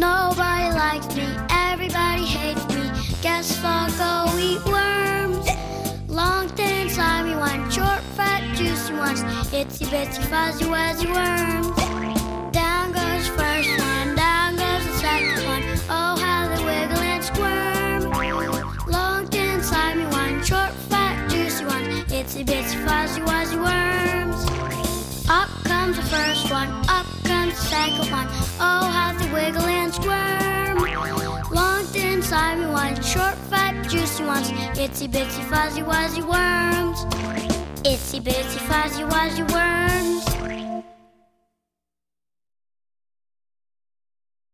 likes me, everybody hates me. Guess I'll go eat worms. Long, thin, slimy one, short, fat, juicy ones. Itsy bitsy, fuzzy, wuzzy worms. Down goes first one, down goes the second one. Oh, how they wiggle and squirm. Long, thin, slimy one, short, fat, juicy ones. Itsy bitsy, fuzzy, wuzzy worms. Up comes the first one, up comes the second one. Oh, how they wiggle short, fat, juicy ones. Itsy bitsy, fuzzy, wuzzy worms. Itsy bitsy, fuzzy, wuzzy worms.